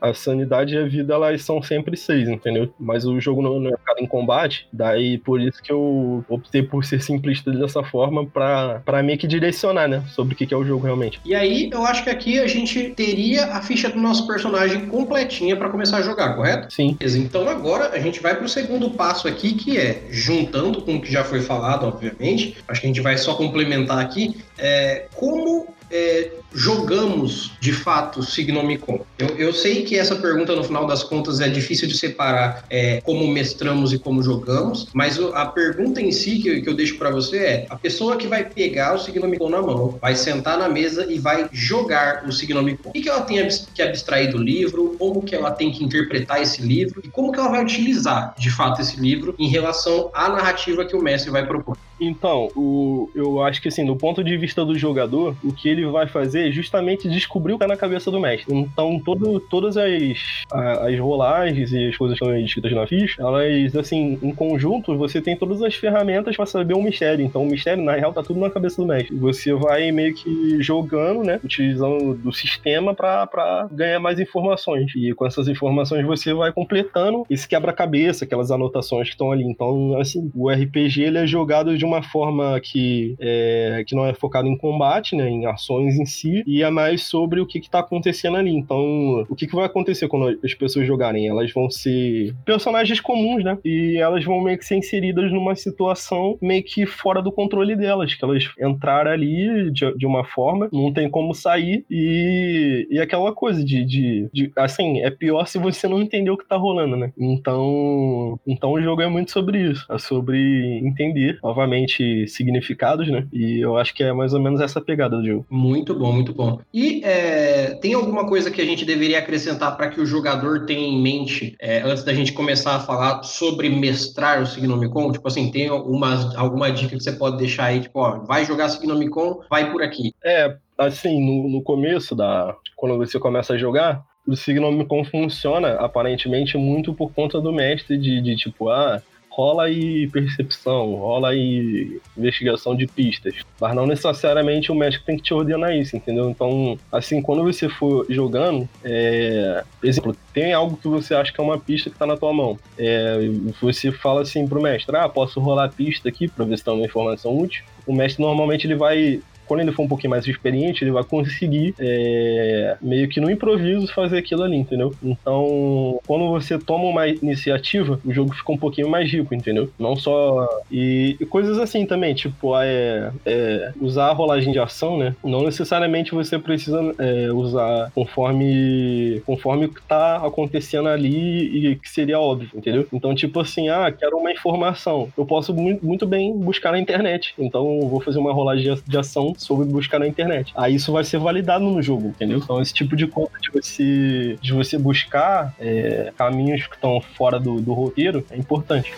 A sanidade e a vida elas são sempre seis, entendeu? Mas o jogo não, é ficado em combate, daí por isso que eu optei por ser simplista dessa forma pra, pra meio que direcionar, né? Sobre o que é o jogo realmente. E aí eu acho que aqui a gente teria a ficha do nosso personagem completinha para começar a jogar, correto? Sim. Então agora a gente vai pro segundo passo aqui, que é, juntando com o que já foi falado, obviamente, acho que a gente vai só complementar aqui, é, como é, jogamos de fato Signomicon? Eu, eu, sei que essa pergunta, no final das contas, é difícil de separar é, como mestramos e como jogamos, mas a pergunta em si que, que eu deixo para você é: a pessoa que vai pegar o Signomicon na mão, vai sentar na mesa e vai jogar o Signomicon. O que, que ela tem que abstrair do livro? Como que ela tem que interpretar esse livro? E como que ela vai utilizar, de fato, esse livro em relação à narrativa que o mestre vai propor? Então, o, eu acho que assim, do ponto de vista do jogador, o que ele vai fazer justamente descobrir o que é na cabeça do mestre. Então, todo, todas as, as rolagens e as coisas que estão escritas na ficha, elas, assim, em conjunto, você tem todas as ferramentas para saber o mistério. Então, o mistério, na real, tá tudo na cabeça do mestre. Você vai meio que jogando, né, utilizando do sistema para ganhar mais informações. E com essas informações você vai completando esse quebra-cabeça, aquelas anotações que estão ali. Então, assim, o RPG ele é jogado de uma forma que, é, que não é focado em combate, né, em ações em si, e é mais sobre o que está acontecendo ali. Então, o que, que vai acontecer quando as pessoas jogarem? Elas vão ser personagens comuns, né? E elas vão meio que ser inseridas numa situação meio que fora do controle delas, que elas entraram ali de, de uma forma, não tem como sair, e, e aquela coisa de, de, de, Assim, é pior se você não entender o que tá rolando, né? Então, então o jogo é muito sobre isso. É sobre entender, novamente significados, né? E eu acho que é mais ou menos essa pegada do jogo. Muito bom, muito bom. E é, tem alguma coisa que a gente deveria acrescentar para que o jogador tenha em mente é, antes da gente começar a falar sobre mestrar o Signomicon? Tipo assim, tem alguma, alguma dica que você pode deixar aí, tipo, ó, vai jogar Signomicon, vai por aqui. É, assim, no, no começo da. Quando você começa a jogar, o Signomicon funciona aparentemente muito por conta do mestre de, de tipo, ah, rola aí percepção, rola aí investigação de pistas. Mas não necessariamente o médico tem que te ordenar isso, entendeu? Então, assim, quando você for jogando, é... exemplo, tem algo que você acha que é uma pista que tá na tua mão. É... Você fala assim pro mestre, ah, posso rolar a pista aqui pra ver se tem uma informação útil. O mestre normalmente ele vai quando ele for um pouquinho mais experiente, ele vai conseguir é, meio que no improviso fazer aquilo ali, entendeu? Então, quando você toma uma iniciativa, o jogo fica um pouquinho mais rico, entendeu? Não só. E, e coisas assim também, tipo, é, é, usar a rolagem de ação, né? Não necessariamente você precisa é, usar conforme conforme o que tá acontecendo ali e que seria óbvio, entendeu? Então, tipo assim, ah, quero uma informação. Eu posso muito bem buscar na internet. Então, vou fazer uma rolagem de ação soube buscar na internet. Aí isso vai ser validado no jogo, entendeu? Então esse tipo de coisa de você, de você buscar é, caminhos que estão fora do, do roteiro é importante.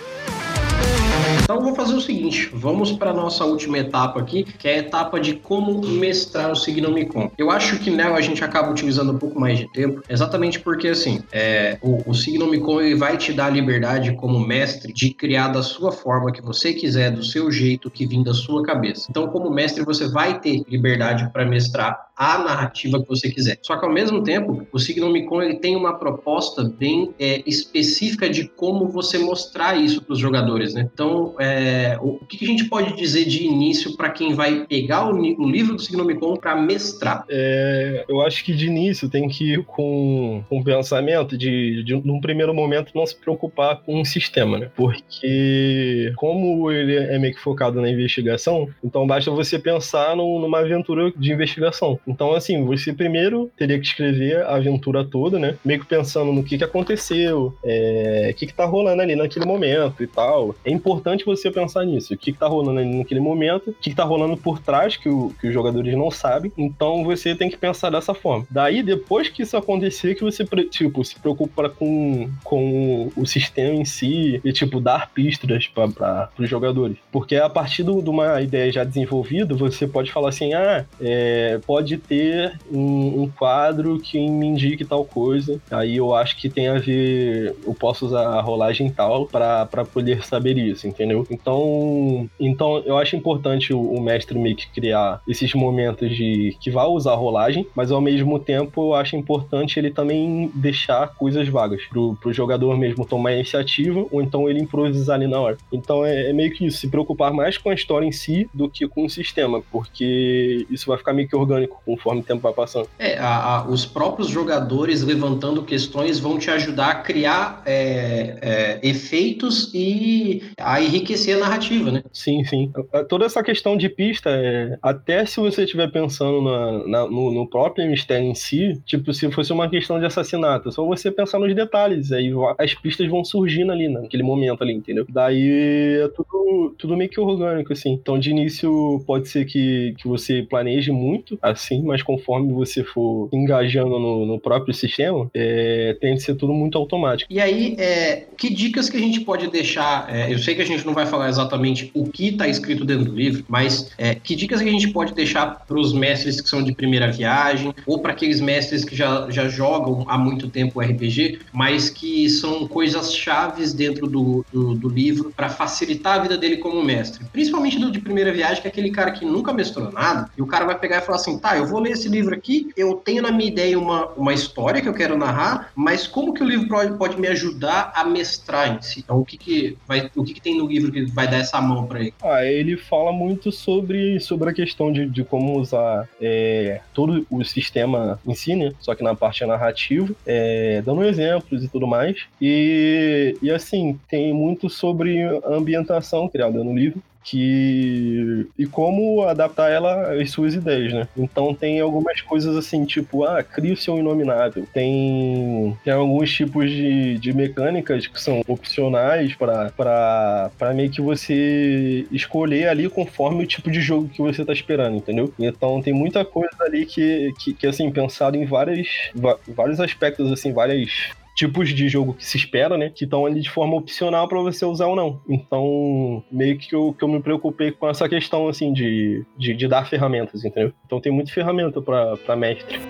Então vou fazer o seguinte, vamos para nossa última etapa aqui, que é a etapa de como mestrar o Signomicon. Eu acho que nela a gente acaba utilizando um pouco mais de tempo, exatamente porque assim, é, o, o Signomicon ele vai te dar a liberdade como mestre de criar da sua forma que você quiser, do seu jeito que vim da sua cabeça. Então, como mestre, você vai ter liberdade para mestrar a narrativa que você quiser. Só que ao mesmo tempo, o Signomicon ele tem uma proposta bem é, específica de como você mostrar isso para os jogadores, né? Então, é, o, que a gente pode dizer de início para quem vai pegar o, o livro do Signomicon para mestrar? É, eu acho que de início tem que ir com, com o pensamento de, de, num primeiro momento, não se preocupar com o sistema, né? Porque como ele é meio que focado na investigação, então basta você pensar no, numa aventura de investigação. Então, assim, você primeiro teria que escrever a aventura toda, né? Meio que pensando no que, que aconteceu, é, o que, que tá rolando ali naquele momento e tal. É importante você pensar nisso. O que, que tá rolando ali naquele momento, o que, que tá rolando por trás que, o, que os jogadores não sabem. Então, você tem que pensar dessa forma. Daí, depois que isso acontecer, que você, tipo, se preocupa com, com o sistema em si e, tipo, dar pistas para os jogadores. Porque a partir de uma ideia já desenvolvida, você pode falar assim, ah, é, pode de ter um, um, quadro que me indique tal coisa. Aí eu acho que tem a ver. Eu posso usar a rolagem tal para poder saber isso, entendeu? Então, então eu acho importante o, o mestre meio que criar esses momentos de que vai usar a rolagem, mas ao mesmo tempo eu acho importante ele também deixar coisas vagas pro, pro jogador mesmo tomar iniciativa ou então ele improvisar ali na hora. Então é, é meio que isso, se preocupar mais com a história em si do que com o sistema, porque isso vai ficar meio que orgânico conforme o tempo vai passando. É, a, a, os próprios jogadores levantando questões vão te ajudar a criar é, é, efeitos e a enriquecer a narrativa, né? Sim, sim. Toda essa questão de pista, é, até se você estiver pensando na, na, no, no, próprio mistério em si, tipo, se fosse uma questão de assassinato, só você pensar nos detalhes, aí as pistas vão surgindo ali, naquele momento ali, entendeu? Daí é tudo, tudo meio que orgânico, assim. Então, de início, pode ser que, que você planeje muito, assim, assim, mas conforme você for engajando no, no próprio sistema, é, tem que ser tudo muito automático. E aí, é, que dicas que a gente pode deixar? É, eu sei que a gente não vai falar exatamente o que está escrito dentro do livro, mas é, que dicas que a gente pode deixar para os mestres que são de primeira viagem, ou para aqueles mestres que já, já jogam há muito tempo RPG, mas que são coisas chaves dentro do, do, do livro para facilitar a vida dele como mestre? Principalmente do de primeira viagem, que é aquele cara que nunca mestrou nada, e o cara vai pegar e falar assim: tá, eu vou ler esse livro aqui, eu tenho na minha ideia uma, uma história que eu quero narrar, mas como que o livro pode, pode me ajudar a mestrar em si? Então, o que que, vai, o que que tem no livro que vai dar essa mão para ele? Ah, ele fala muito sobre, sobre a questão de, de como usar é, todo o sistema em si, né? Só que na parte narrativa, é, dando exemplos e tudo mais. E, e assim, tem muito sobre a ambientação criada no livro que e como adaptar ela às suas ideias, né? Então tem algumas coisas assim, tipo, ah, cria o seu inominável. Tem, tem alguns tipos de, de mecânicas que são opcionais para meio que você escolher ali conforme o tipo de jogo que você tá esperando, entendeu? Então tem muita coisa ali que, que, que assim, pensado em várias, vários aspectos, assim, várias tipos de jogo que se espera, né? Que estão ali de forma opcional para você usar ou não. Então, meio que eu, que eu me preocupei com essa questão, assim, de, de, de dar ferramentas, entendeu? Então tem muita ferramenta para mestre.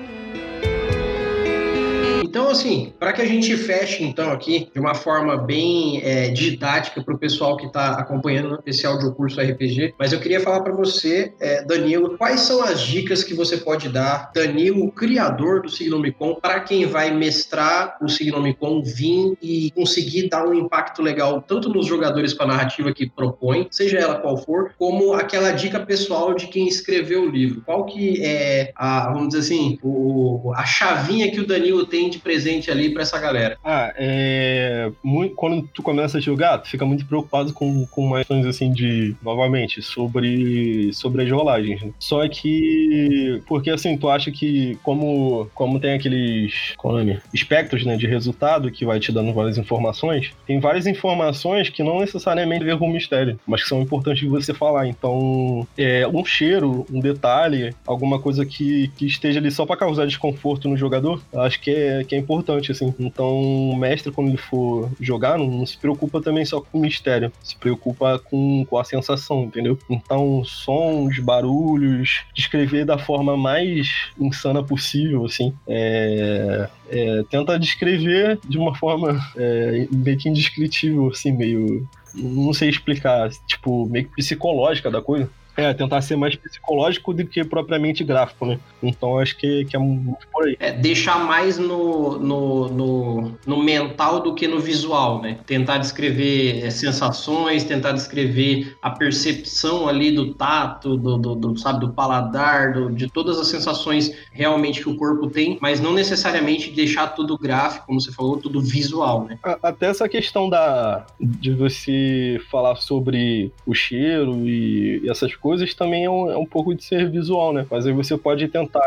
Então, assim, para que a gente feche, então, aqui, de uma forma bem é, didática para o pessoal que está acompanhando esse audiocurso RPG, mas eu queria falar para você, é, Danilo, quais são as dicas que você pode dar, Danilo, criador do Signomicon, para quem vai mestrar o Signomicon, vir e conseguir dar um impacto legal, tanto nos jogadores com a narrativa que propõe, seja ela qual for, como aquela dica pessoal de quem escreveu o livro. Qual que é, a, vamos dizer assim, o, a chavinha que o Danilo tem de presente ali para essa galera? Ah, é. Muito, quando tu começa a jogar, tu fica muito preocupado com, com questões assim de. Novamente, sobre, sobre as rolagens. Né? Só que. Porque assim, tu acha que, como, como tem aqueles. Qual é? Espectros, né, de resultado que vai te dando várias informações, tem várias informações que não necessariamente ver com mistério, mas que são importantes de você falar. Então, é, um cheiro, um detalhe, alguma coisa que, que esteja ali só para causar desconforto no jogador, acho que é que é importante, assim. Então, o mestre, quando ele for jogar, não, não, se preocupa também só com o mistério, se preocupa com, com a sensação, entendeu? Então, sons, barulhos, descrever da forma mais insana possível, assim. É, é, tenta descrever de uma forma é, meio que indescritível, assim, meio. Não sei explicar, tipo, meio que psicológica da coisa. É, tentar ser mais psicológico do que propriamente gráfico, né? Então acho que, que é muito por aí. É, deixar mais no, no, no, no, mental do que no visual, né? Tentar descrever é, sensações, tentar descrever a percepção ali do tato, do, do, do sabe, do paladar, do, de todas as sensações realmente que o corpo tem, mas não necessariamente deixar tudo gráfico, como você falou, tudo visual, né? Até essa questão da, de você falar sobre o cheiro e essas coisas coisas também é um, é um pouco de ser visual, né? Mas aí você pode tentar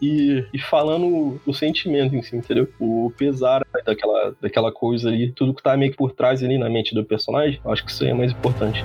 ir, ir falando o sentimento em si, entendeu? O pesar daquela, daquela coisa ali, tudo que tá meio que por trás ali na mente do personagem, acho que isso aí é mais importante.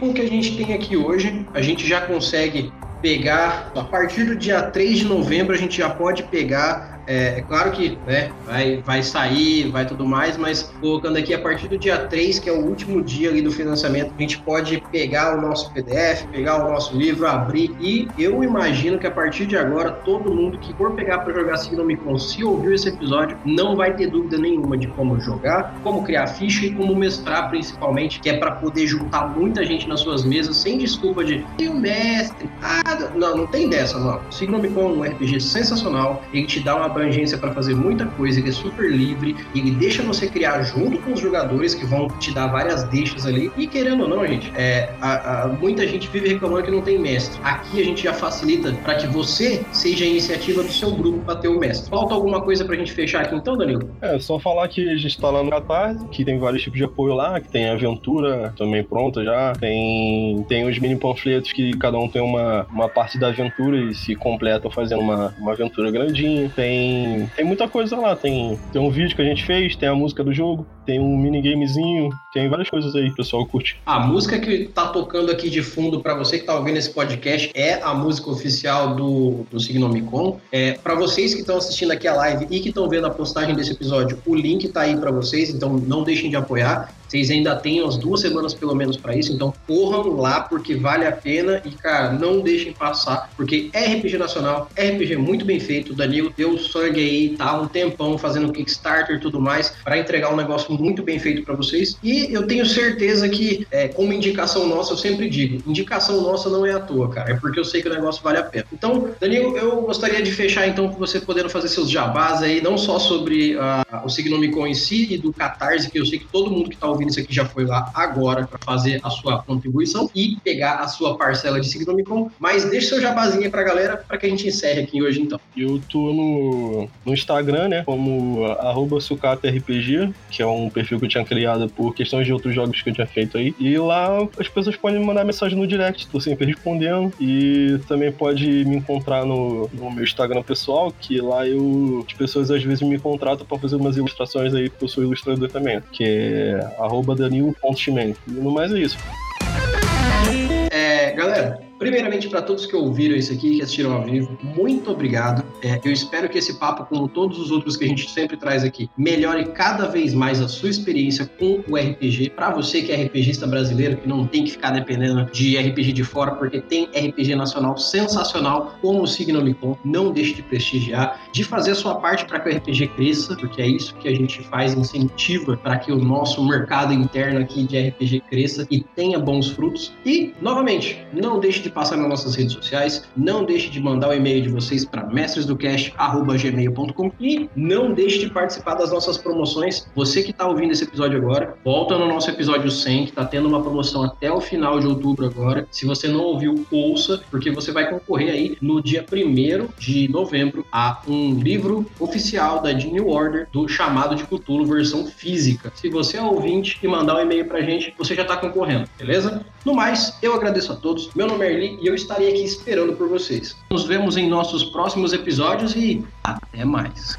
Com o que a gente tem aqui hoje, a gente já consegue pegar, a partir do dia 3 de novembro, a gente já pode pegar é, é, claro que né, vai, vai sair, vai tudo mais, mas colocando aqui a partir do dia 3, que é o último dia ali do financiamento, a gente pode pegar o nosso PDF, pegar o nosso livro, abrir e eu imagino que a partir de agora todo mundo que for pegar para jogar Signomicon, se ouviu esse episódio, não vai ter dúvida nenhuma de como jogar, como criar ficha e como mestrar principalmente, que é para poder juntar muita gente nas suas mesas sem desculpa de tem o mestre, ah, não, não tem dessa, não. Signomicon é um RPG sensacional, ele te dá uma abrangência para fazer muita coisa, ele é super livre, ele deixa você criar junto com os jogadores que vão te dar várias deixas ali. E querendo ou não, gente, é, a, a, muita gente vive reclamando que não tem mestre. Aqui a gente já facilita para que você seja a iniciativa do seu grupo para ter o mestre. Falta alguma coisa para a gente fechar aqui então, Danilo? É, só falar que a gente está lá no Catarse, que tem vários tipos de apoio lá, que tem aventura também pronta já, tem, tem os mini panfletos que cada um tem uma, uma parte da aventura e se completam fazendo uma, uma aventura grandinha, tem tem, muita coisa lá. Tem, tem um vídeo que a gente fez, tem a música do jogo, tem um minigamezinho, tem várias coisas aí, pessoal curte. A música que tá tocando aqui de fundo para você que tá ouvindo esse podcast é a música oficial do, do Signomicon. É, para vocês que estão assistindo aqui a live e que estão vendo a postagem desse episódio, o link tá aí para vocês, então não deixem de apoiar. Vocês ainda têm umas duas semanas pelo menos para isso, então corram lá porque vale a pena e, cara, não deixem passar, porque é RPG nacional, RPG muito bem feito. O Danilo deu sangue aí, tá um tempão fazendo Kickstarter e tudo mais para entregar um negócio muito bem feito para vocês. E eu tenho certeza que, é, como indicação nossa, eu sempre digo, indicação nossa não é à toa, cara, é porque eu sei que o negócio vale a pena. Então, Danilo, eu gostaria de fechar então com você podendo fazer seus jabás aí, não só sobre uh, o Signomicon em si e do Catarse, que eu sei que todo mundo que tá ouvindo isso aqui já foi lá agora para fazer a sua contribuição e pegar a sua parcela de Signomicon. Mas deixa seu jabazinho pra galera para que a gente encerre aqui hoje então. Eu tô no, no Instagram, né, como sucatarpg, que é um perfil que eu tinha criado por questões de outros jogos que eu tinha feito aí. E lá as pessoas podem me mandar mensagem no direct, tô sempre respondendo. E também pode me encontrar no, no meu Instagram pessoal, que lá eu as pessoas às vezes me contratam para fazer umas ilustrações aí, porque eu sou ilustrador também, que é arroba danilo.chimen. E no mais é isso. É, galera, Primeiramente, para todos que ouviram isso aqui, que assistiram ao vivo, muito obrigado. É, eu espero que esse papo, como todos os outros que a gente sempre traz aqui, melhore cada vez mais a sua experiência com o RPG. Para você que é RPGista brasileiro, que não tem que ficar dependendo de RPG de fora, porque tem RPG nacional sensacional, como o Signalicon, não deixe de prestigiar, de fazer a sua parte para que o RPG cresça, porque é isso que a gente faz, incentiva para que o nosso mercado interno aqui de RPG cresça e tenha bons frutos. E, novamente, não deixe de de passar nas nossas redes sociais. Não deixe de mandar o e-mail de vocês para mestresdocast.gmail.com e não deixe de participar das nossas promoções. Você que está ouvindo esse episódio agora, volta no nosso episódio 100, que está tendo uma promoção até o final de outubro agora. Se você não ouviu, ouça, porque você vai concorrer aí no dia 1 de novembro a um livro oficial da New Order do Chamado de Cthulhu, versão física. Se você é ouvinte e mandar um e-mail pra gente, você já está concorrendo, beleza? No mais, eu agradeço a todos. Meu nome é Erli e eu estarei aqui esperando por vocês. Nos vemos em nossos próximos episódios e até mais.